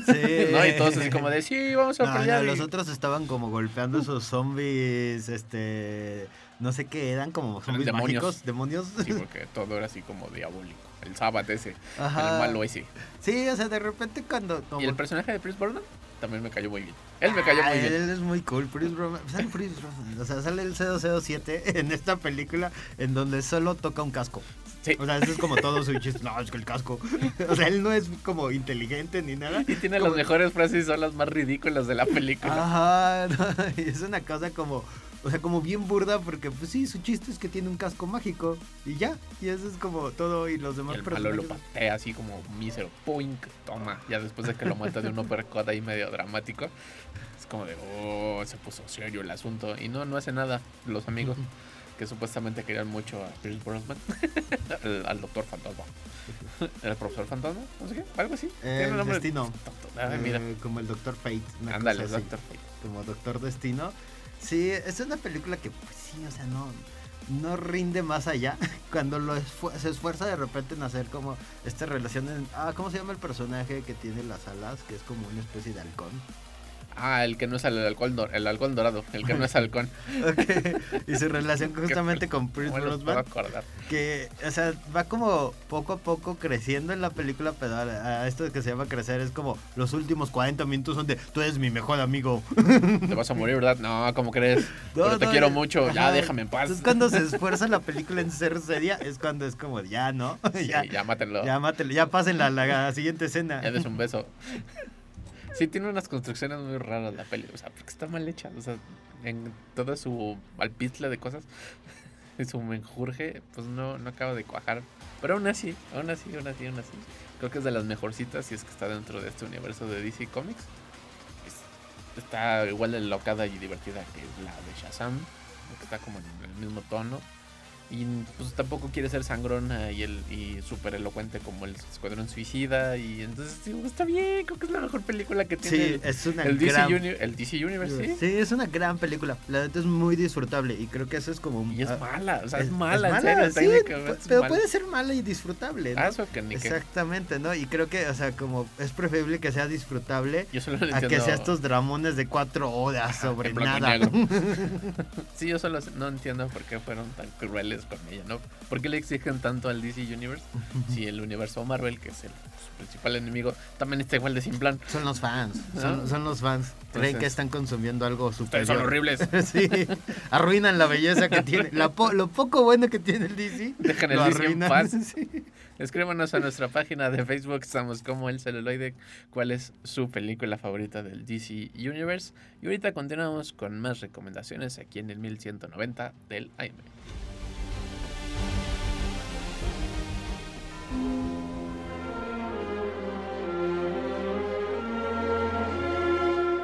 Sí. (laughs) ¿No? Y todos así como de sí, vamos a pelear. los otros estaban como golpeando esos zombies, este, no sé qué eran, como zombies demonios. mágicos, demonios. Sí, porque todo era así como diabólico. El sábado ese, el malo ese. Sí, o sea, de repente cuando... ¿Y el personaje de Chris Brosnan? También me cayó muy bien. Él me cayó muy bien. Él es muy cool. Chris Sale Chris O sea, sale el C207 (laughs) en esta película en donde solo toca un casco. Sí. O sea, eso es como todo su chiste. No, es que el casco. O sea, él no es como inteligente ni nada. Y tiene las mejores frases y son las más ridículas de la película. Ajá. (laughs) es una cosa como o sea, como bien burda, porque pues sí, su chiste es que tiene un casco mágico y ya. Y eso es como todo. Y los demás y el lo patea así como mísero. Poink, toma. Ya después de que lo mata de un uppercut ahí medio dramático. Es como de, oh, se puso serio el asunto. Y no, no hace nada. Los amigos (laughs) que supuestamente querían mucho a Pierce Brosnan, (laughs) al, doctor fantasma. (laughs) ¿El profesor fantasma? No sé qué, algo así. El destino. Eh, como el doctor Fate. Ándale, doctor Fate. Como doctor destino. Sí, es una película que, pues sí, o sea, no, no rinde más allá. (laughs) Cuando lo se esfuerza de repente en hacer como esta relación. En, ah, ¿cómo se llama el personaje que tiene las alas? Que es como una especie de halcón. Ah, el que no es el alcohol, el alcohol dorado, el que no es halcón. (laughs) okay. Y su relación (laughs) justamente con Prince Brosnan. Que, o sea, va como poco a poco creciendo en la película, pero a esto que se llama crecer es como los últimos 40 minutos son de tú eres mi mejor amigo. (laughs) Te vas a morir, ¿verdad? No, ¿cómo crees? pero te quiero mucho, ya déjame en paz. Es cuando se esfuerza la película en ser seria, es cuando es como, ya, ¿no? ya, ya mátenlo. Ya mátenlo, ya pasen la, la siguiente escena. Ya des un beso. Sí, tiene unas construcciones muy raras la peli, o sea, porque está mal hecha, o sea, en toda su alpizle de cosas, (laughs) en su menjurje, pues no, no acaba de cuajar. Pero aún así, aún así, aún así, aún así. Creo que es de las mejorcitas y es que está dentro de este universo de DC Comics. está igual de locada y divertida que la de Shazam, que está como en el mismo tono. Y pues tampoco quiere ser sangrona y, el, y súper elocuente como el Escuadrón Suicida. Y entonces digo, está bien, creo que es la mejor película que tiene. Sí, es una el, gran... DC el DC Universe, ¿sí? Sí, es una gran película. La verdad es muy disfrutable y creo que eso es como... Y es mala, o sea, es, mala, en serio, sí, Pero puede ser mala y disfrutable, ¿no? Ah, eso que ni Exactamente, ¿no? Y creo que, o sea, como es preferible que sea disfrutable a que sea estos dramones de cuatro horas sobre nada. (laughs) sí, yo solo no entiendo por qué fueron tan crueles con ella, ¿no? ¿Por qué le exigen tanto al DC Universe (laughs) si el universo Marvel, que es el principal enemigo, también está igual de sin plan? Son los fans, son, los fans. Creen que están consumiendo algo superior. Son horribles. (laughs) sí, arruinan la belleza que tiene, lo poco bueno que tiene el DC. Dejan el DC en paz. (laughs) Escríbanos a nuestra página de Facebook, estamos como el celuloide, cuál es su película favorita del DC Universe. Y ahorita continuamos con más recomendaciones aquí en el 1190 del AM.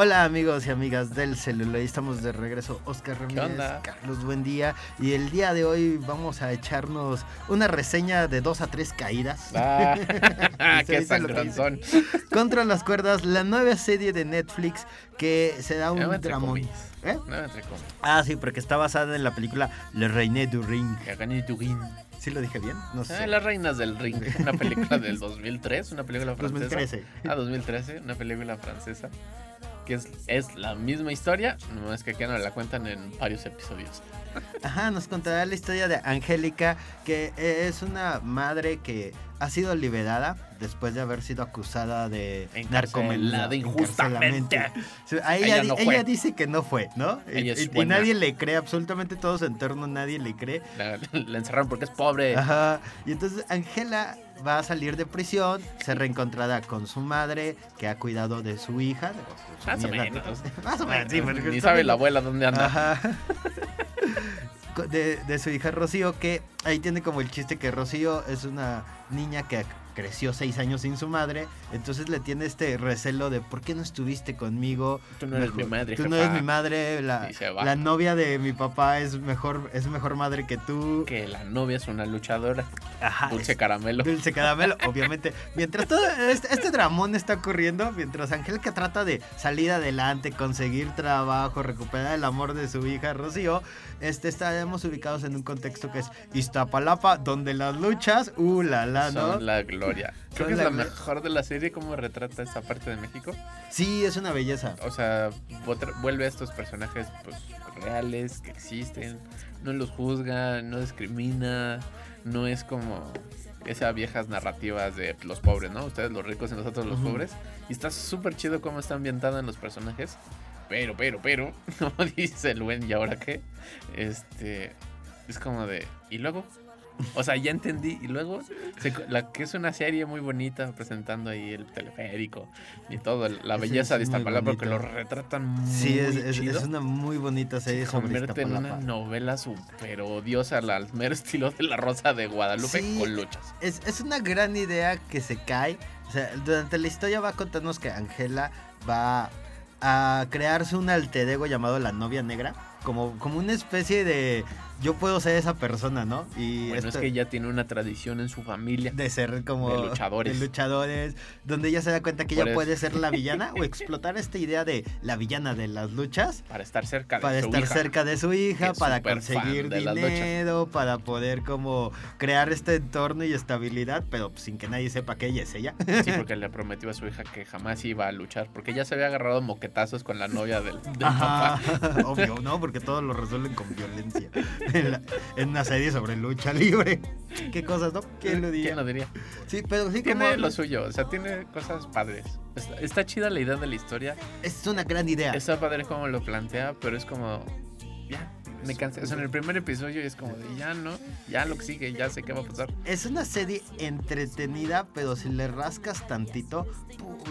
Hola amigos y amigas del celular, estamos de regreso. Oscar Ramírez, Carlos, buen día. Y el día de hoy vamos a echarnos una reseña de dos a tres caídas. Ah, (laughs) (laughs) qué Contra las cuerdas, la nueva serie de Netflix que se da un dramón. ¿Eh? Ah, sí, porque está basada en la película Le Reine du Ring. du Ring. ¿Sí lo dije bien? No sé. Las Reinas del Ring, una película del (laughs) 2003, una película francesa. 2013. Ah, 2013, una película francesa que es, es la misma historia, nomás que aquí nos la cuentan en varios episodios. Ajá, nos contará la historia de Angélica, que es una madre que ha sido liberada después de haber sido acusada de narcomenudeo. injustamente. ella, ella, dice que no fue, ¿no? Y, nadie le cree, absolutamente todo su entorno, nadie le cree. (laughs) La, encerraron porque es pobre. Ajá. Y entonces Angela va a salir de prisión, se reencontrará con su madre, que ha cuidado de su hija. Más o menos. (laughs) Más o menos, sí. Ni sabe la abuela dónde anda. Ajá. (laughs) De, de, su hija Rocío, que ahí tiene como el chiste que Rocío es una niña que creció seis años sin su madre, entonces le tiene este recelo de ¿por qué no estuviste conmigo? Tú no eres mi madre. Tú no eres mi madre, la, la, novia de mi papá es mejor, es mejor madre que tú. Que la novia es una luchadora. Ajá, dulce caramelo. Dulce caramelo, (laughs) obviamente. Mientras todo este, este, dramón está ocurriendo, mientras Angélica trata de salir adelante, conseguir trabajo, recuperar el amor de su hija Rocío, este, estaremos ubicados en un contexto que es Iztapalapa, donde las luchas, uh, la, la, ¿no? Son la gloria. (laughs) Creo que es la mejor de la serie, cómo retrata esa parte de México. Sí, es una belleza. O sea, vuelve a estos personajes pues, reales, que existen, no los juzga, no discrimina, no es como esas viejas narrativas de los pobres, ¿no? Ustedes los ricos y nosotros los pobres. Y está súper chido cómo está ambientada en los personajes. Pero, pero, pero, (laughs) como dice el buen, ¿y ahora qué? Este, es como de, ¿y luego? O sea, ya entendí. Y luego, la que es una serie muy bonita, presentando ahí el teleférico y todo, la belleza de esta palabra, porque lo retratan muy Sí, es, es, una muy bonita serie. Se convierte en una novela súper odiosa, al mero estilo de La Rosa de Guadalupe con luchas. Es, es una gran idea que se cae. O sea, durante la historia va a contarnos que Angela va a crearse un alter ego llamado la novia negra. Como, como una especie de yo puedo ser esa persona, ¿no? Y bueno, es que ella tiene una tradición en su familia. De ser como... De luchadores. De luchadores, donde ella se da cuenta que ella puede ser la villana (laughs) o explotar esta idea de la villana de las luchas. Para estar cerca de para su estar cerca de su hija, para conseguir dinero, para poder como crear este entorno y estabilidad, pero sin que nadie sepa que ella es ella. Sí, porque le prometió a su hija que jamás iba a luchar, porque ya se había agarrado moquetazos con la novia del, papá. (laughs) Obvio, ¿no? Porque todos lo resuelven con violencia. En, una serie sobre lucha libre. ¿Qué cosas, no? ¿Quién lo diría? ¿Quién lo diría? Sí, pero sí Tiene lo suyo, o sea, tiene cosas padres. Está, chida la idea de la historia. Es una gran idea. Está padre como lo plantea, pero es como... Ya, me cansé. O sea, en el primer episodio es como de ya no, ya lo que sigue, ya sé qué va a pasar. Es una serie entretenida, pero si le rascas tantito,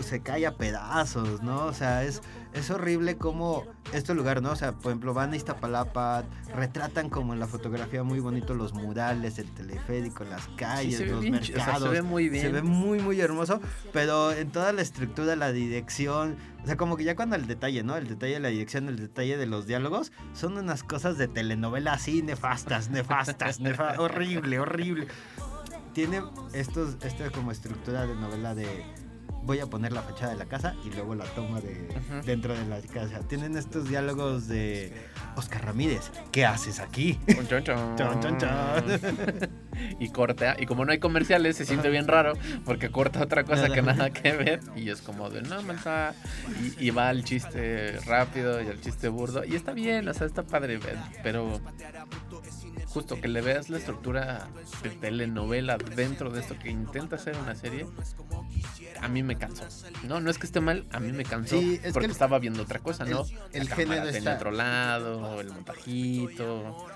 se cae a pedazos, ¿no? O sea, es, es horrible como este lugar, ¿no? O sea, por ejemplo, van a Iztapalapa, retratan como en la fotografía muy bonito los murales, el teleférico, las calles, los mercados. se ve muy bien. Se ve muy, muy hermoso, pero en toda la estructura, la dirección, o sea, como que ya cuando el detalle, ¿no? El detalle de la dirección, el detalle de los diálogos, son unas cosas de telenovela así nefastas, nefastas, (laughs) nefastas horrible, horrible. Tiene estos, esta como estructura de novela de voy a poner la fachada de la casa y luego la toma de dentro de la casa. Tienen estos diálogos de Oscar Ramírez, ¿qué haces aquí? (laughs) (laughs) y corta, y como no hay comerciales, se siente bien raro porque corta otra cosa que nada que ver y es como de no, manza. Y, y va el chiste rápido y el chiste burdo y está bien, o sea, está padre, pero justo que le veas la estructura de telenovela dentro de esto que intenta ser una serie, a mí me cansó. No, no es que esté mal, a mí me cansó porque estaba viendo otra cosa, ¿no? El, género está... otro lado, el montajito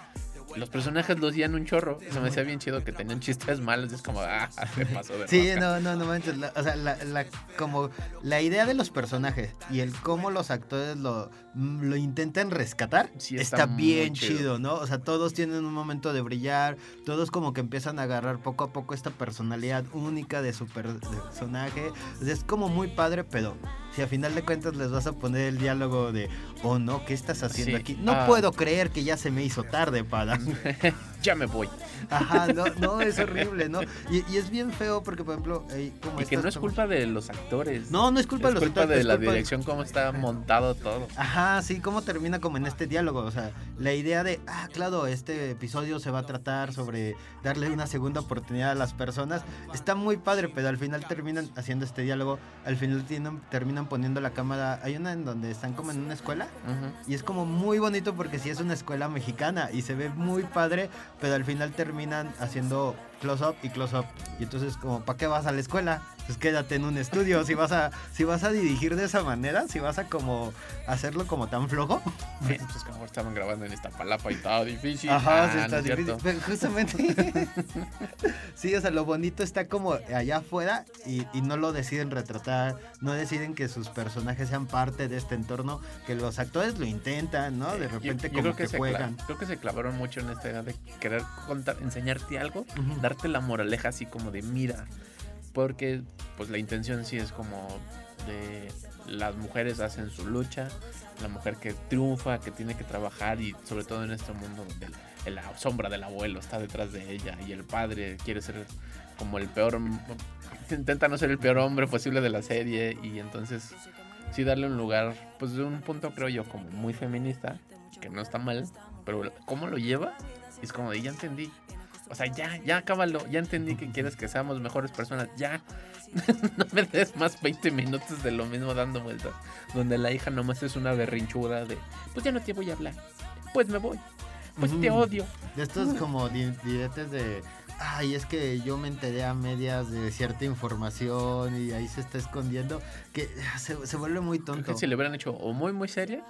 los personajes lo hacían un chorro. Se me hacía bien chido que tenían chistes malos. Es como, ah, (laughs) me pasó de Sí, no, no, no manches. o sea, la, la, como la idea de los personajes y el cómo los actores lo, mm, lo intentan rescatar está, bien chido. ¿no? O sea, todos tienen un momento de brillar. Todos como que empiezan a agarrar poco a poco esta personalidad única de su personaje. es como muy padre, pero si a final de cuentas les vas a poner el diálogo de, oh no, ¿qué estás haciendo aquí? No ah. puedo creer que ya se me hizo tarde, para. time. (laughs) ya me voy. Ajá, no, no, (laughs) es horrible, ¿no? Y, es bien feo porque, por ejemplo, como y que no es culpa de los actores. No, no es culpa de los actores. Es culpa de la dirección, cómo está montado todo. Ajá, sí, cómo termina como en este diálogo. O sea, la idea de, ah, claro, este episodio se va a tratar sobre darle una segunda oportunidad a las personas. Está muy padre, pero al final terminan haciendo este diálogo. Al final tienen, terminan poniendo la cámara. Hay una en donde están como en una escuela. Y es como muy bonito porque sí es una escuela mexicana y se ve muy padre, pero al final terminan haciendo close up y close up. Y entonces como, ¿para qué vas a la escuela? Pues quédate en un estudio. Si vas a, si vas a dirigir de esa manera, si vas a como hacerlo como tan flojo. (laughs) pues como estaban grabando en esta palapa y estaba difícil. Ajá, sí ah, está difícil. justamente. (laughs) sí, o sea, lo bonito está como allá afuera y, y, no lo deciden retratar, no deciden que sus personajes sean parte de este entorno, que los actores lo intentan, ¿no? De repente como creo que, juegan. Creo que se clavaron mucho en esta idea de querer contar, enseñarte algo, la moraleja así como de mira, porque pues la intención sí es como de las mujeres hacen su lucha, la mujer que triunfa, que tiene que trabajar y sobre todo en este mundo donde la sombra del abuelo está detrás de ella y el padre quiere ser como el peor, intenta no ser el peor hombre posible de la serie y entonces sí darle un lugar, pues de un punto creo yo como muy feminista, que no está mal, pero cómo lo lleva es como de ya entendí, o sea, ya, ya acábalo. Ya entendí que quieres que seamos mejores personas. Ya. (laughs) no me des más 20 minutos de lo mismo dando vueltas. Donde la hija nomás es una berrinchuda de, pues ya no te voy a hablar. Pues me voy. Pues te odio. De estos como diretes de, ay, es que yo me enteré a medias de cierta información y ahí se está escondiendo, que se, se vuelve muy tonto. Creo que si le hubieran hecho o muy, muy seria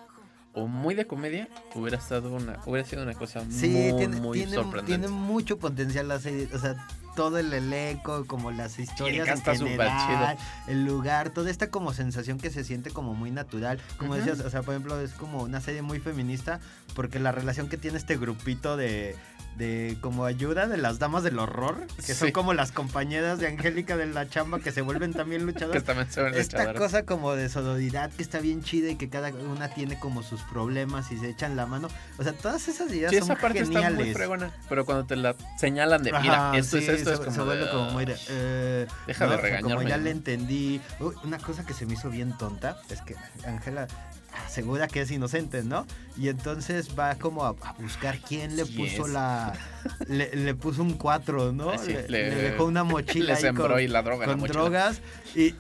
o muy de comedia, hubiera estado una, hubiera sido una cosa muy, tiene, muy tiene, sorprendente. Tiene mucho potencial la serie, o sea, todo el elenco, como las historias en general, el lugar, toda esta como sensación que se siente como muy natural. Como decías, o sea, por ejemplo, es como una serie muy feminista porque la relación que tiene este grupito de de como ayuda de las damas del horror, que son como las compañeras de Angélica de la chamba que se vuelven también luchadoras. Esta cosa como de sororidad que está bien chida y que cada una tiene como sus problemas y se echan la mano. O sea, todas esas ideas son esa parte Está muy fregona, pero cuando te la señalan de, mira, esto es esto, es como se vuelve como de, eh, deja de regañarme. como ya le entendí. una cosa que se me hizo bien tonta es que Ángela asegura que es inocente, ¿no? Y entonces va como a, buscar quién le puso la. Le, puso un 4, ¿no? le, dejó una (laughs) mochila ahí con, y la droga con drogas. Y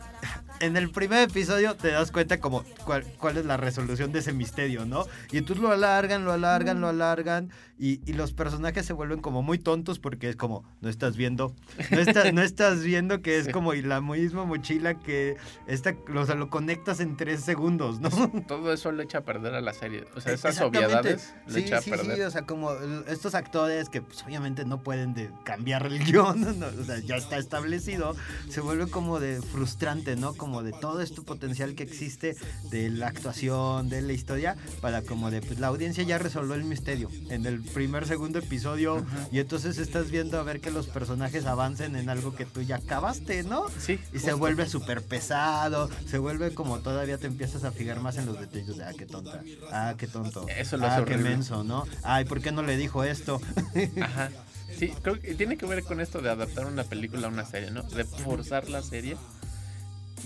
en el primer episodio te das cuenta como cuál, cuál, es la resolución de ese misterio, ¿no? Y entonces lo alargan, lo alargan, lo alargan y, y, los personajes se vuelven como muy tontos porque es como, no estás viendo, no, no estás viendo que es como la misma mochila que esta, o sea, lo conectas en tres segundos, ¿no? Todo eso le echa a perder a la serie, o sea, esas obviedades le echa a perder. Sí, o sea, como estos actores que pues, obviamente no pueden de cambiar el guion, (laughs) o sea, ya está establecido, se vuelve como de frustrante, ¿no? Como de todo este potencial que existe de la actuación, de la historia, para como de pues la audiencia ya resolvió el misterio en el primer, segundo episodio y entonces estás viendo a ver que los personajes avancen en algo que tú ya acabaste, ¿no? Sí. Y se vuelve súper pesado, se vuelve como todavía te empiezas a fijar más en los detalles de, ah, qué tonta, ah, qué tonto, Eso lo ah, qué menso, ¿no? Ay, ¿por qué no le dijo esto? (laughs) Ajá. Sí, creo que tiene que ver con esto de adaptar una película a una serie, ¿no? De forzar la serie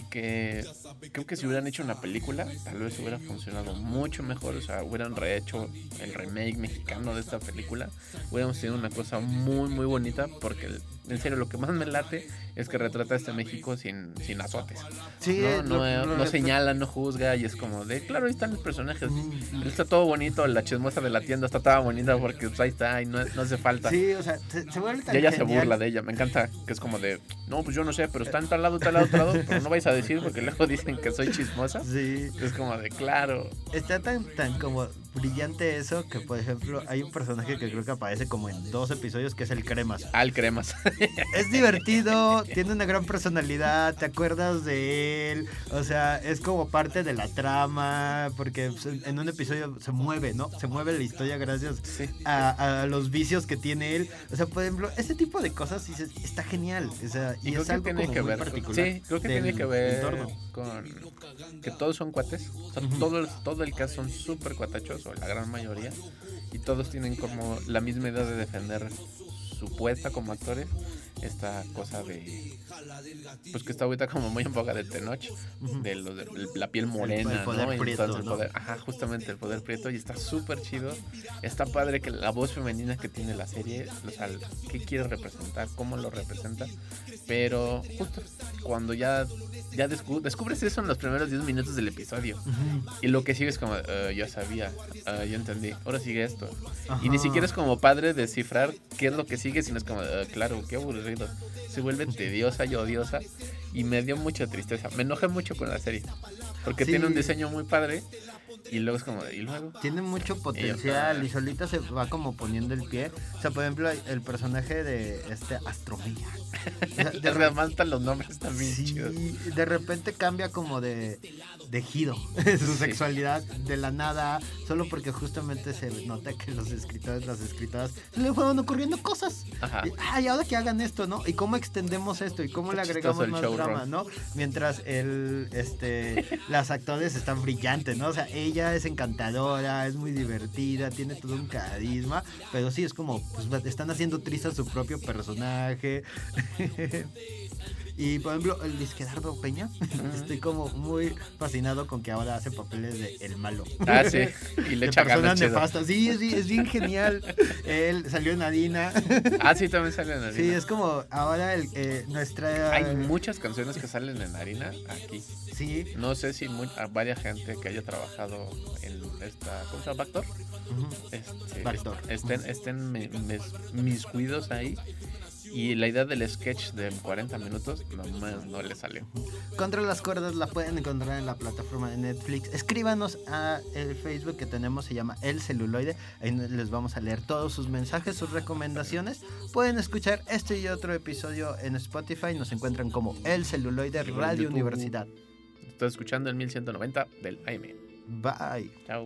que creo que si hubieran hecho una película, tal vez hubiera funcionado mucho mejor. O sea, hubieran rehecho el remake mexicano de esta película. Hubiéramos tenido una cosa muy, muy bonita. Porque, en serio, lo que más me late es que retrata este México sin, sin azotes. Sí, no, no, señala, no juzga. Y es como de, claro, ahí están los personajes. Está todo bonito. La chismosa de la tienda está toda bonita porque pues, ahí está y no, hace falta. Sí, o sea, se, vuelve Y ella se burla de ella. Me encanta que es como de, no, pues yo no sé, pero está en tal lado, tal lado, tal lado. Pero no vais a decir porque luego (laughs) dicen que soy chismosa. Sí. Es como de claro. Está tan, tan como brillante eso que, por ejemplo, hay un personaje que creo que aparece como en dos episodios que es el Cremas. Ah, el Cremas. (laughs) es divertido, tiene una gran personalidad, te acuerdas de él, o sea, es como parte de la trama, porque pues, en un episodio se mueve, ¿no? Se mueve la historia gracias a, los vicios que tiene él. O sea, por ejemplo, ese tipo de cosas está genial. O sea, y, es algo como muy particular. Sí, creo que tiene que ver con que todos son cuates. O sea, todo, todo el caso son súper cuatachos la gran mayoría. y todos tienen como la misma idea de defender su puesta como actores esta cosa de pues que está ahorita como muy en boga de Tenoch de, lo de la piel morena ¿no? Prieto, poder, ajá justamente el poder prieto y está súper chido. Está padre que la voz femenina que tiene la serie o sea qué quiere representar cómo lo representa pero justo cuando ya ya descubres eso en los primeros 10 minutos del episodio y lo que sigue es como uh, ya sabía uh, ya entendí ahora sigue esto y ni siquiera es como padre descifrar qué es lo que sigue sino es como uh, claro qué aburrido se vuelve tediosa y odiosa. Y me dio mucha tristeza. Me enojé mucho con la serie. Porque tiene un diseño muy padre y luego es como, ¿y luego? Tiene mucho potencial y, solita se va como poniendo el pie. O sea, por ejemplo, el personaje de este Astromía. (laughs) de repente los nombres también sí, De repente cambia como de, de giro (laughs) su sexualidad de la nada, solo porque justamente se nota que los escritores, las escritoras, le fueron ocurriendo cosas. Ajá. Y, Ay, ahora que hagan esto, ¿no? Y cómo extendemos esto y cómo le agregamos más drama, ¿no? Mientras el, este, (laughs) las actores están brillantes, ¿no? O sea, ella es encantadora, es muy divertida, tiene todo un carisma, pero sí es como, pues están haciendo triste a su propio personaje. (laughs) Y por ejemplo, el Disquedardo Peña, (laughs) estoy como muy fascinado con que ahora hace papeles de el malo. Ah, sí. Y le echa ganas Sí, es, es, bien genial. Él salió en Harina. Ah, sí, también salió en Harina. Sí, es como ahora el, eh, nuestra. Hay muchas canciones que salen en Harina aquí. Sí. No sé si muy, varias gente que haya trabajado en esta. ¿Cómo se llama? Bactor. este, Estén, estén mis cuidos ahí y la idea del sketch de 40 minutos nomás no le salió. Contra las cuerdas la pueden encontrar en la plataforma de Netflix. Escríbanos a el Facebook que tenemos, se llama El Celuloide. Ahí les vamos a leer todos sus mensajes, sus recomendaciones. Pueden escuchar este y otro episodio en Spotify. Nos encuentran como El Celuloide Radio Universidad. Estoy escuchando el 1190 del AM. Bye. Chao.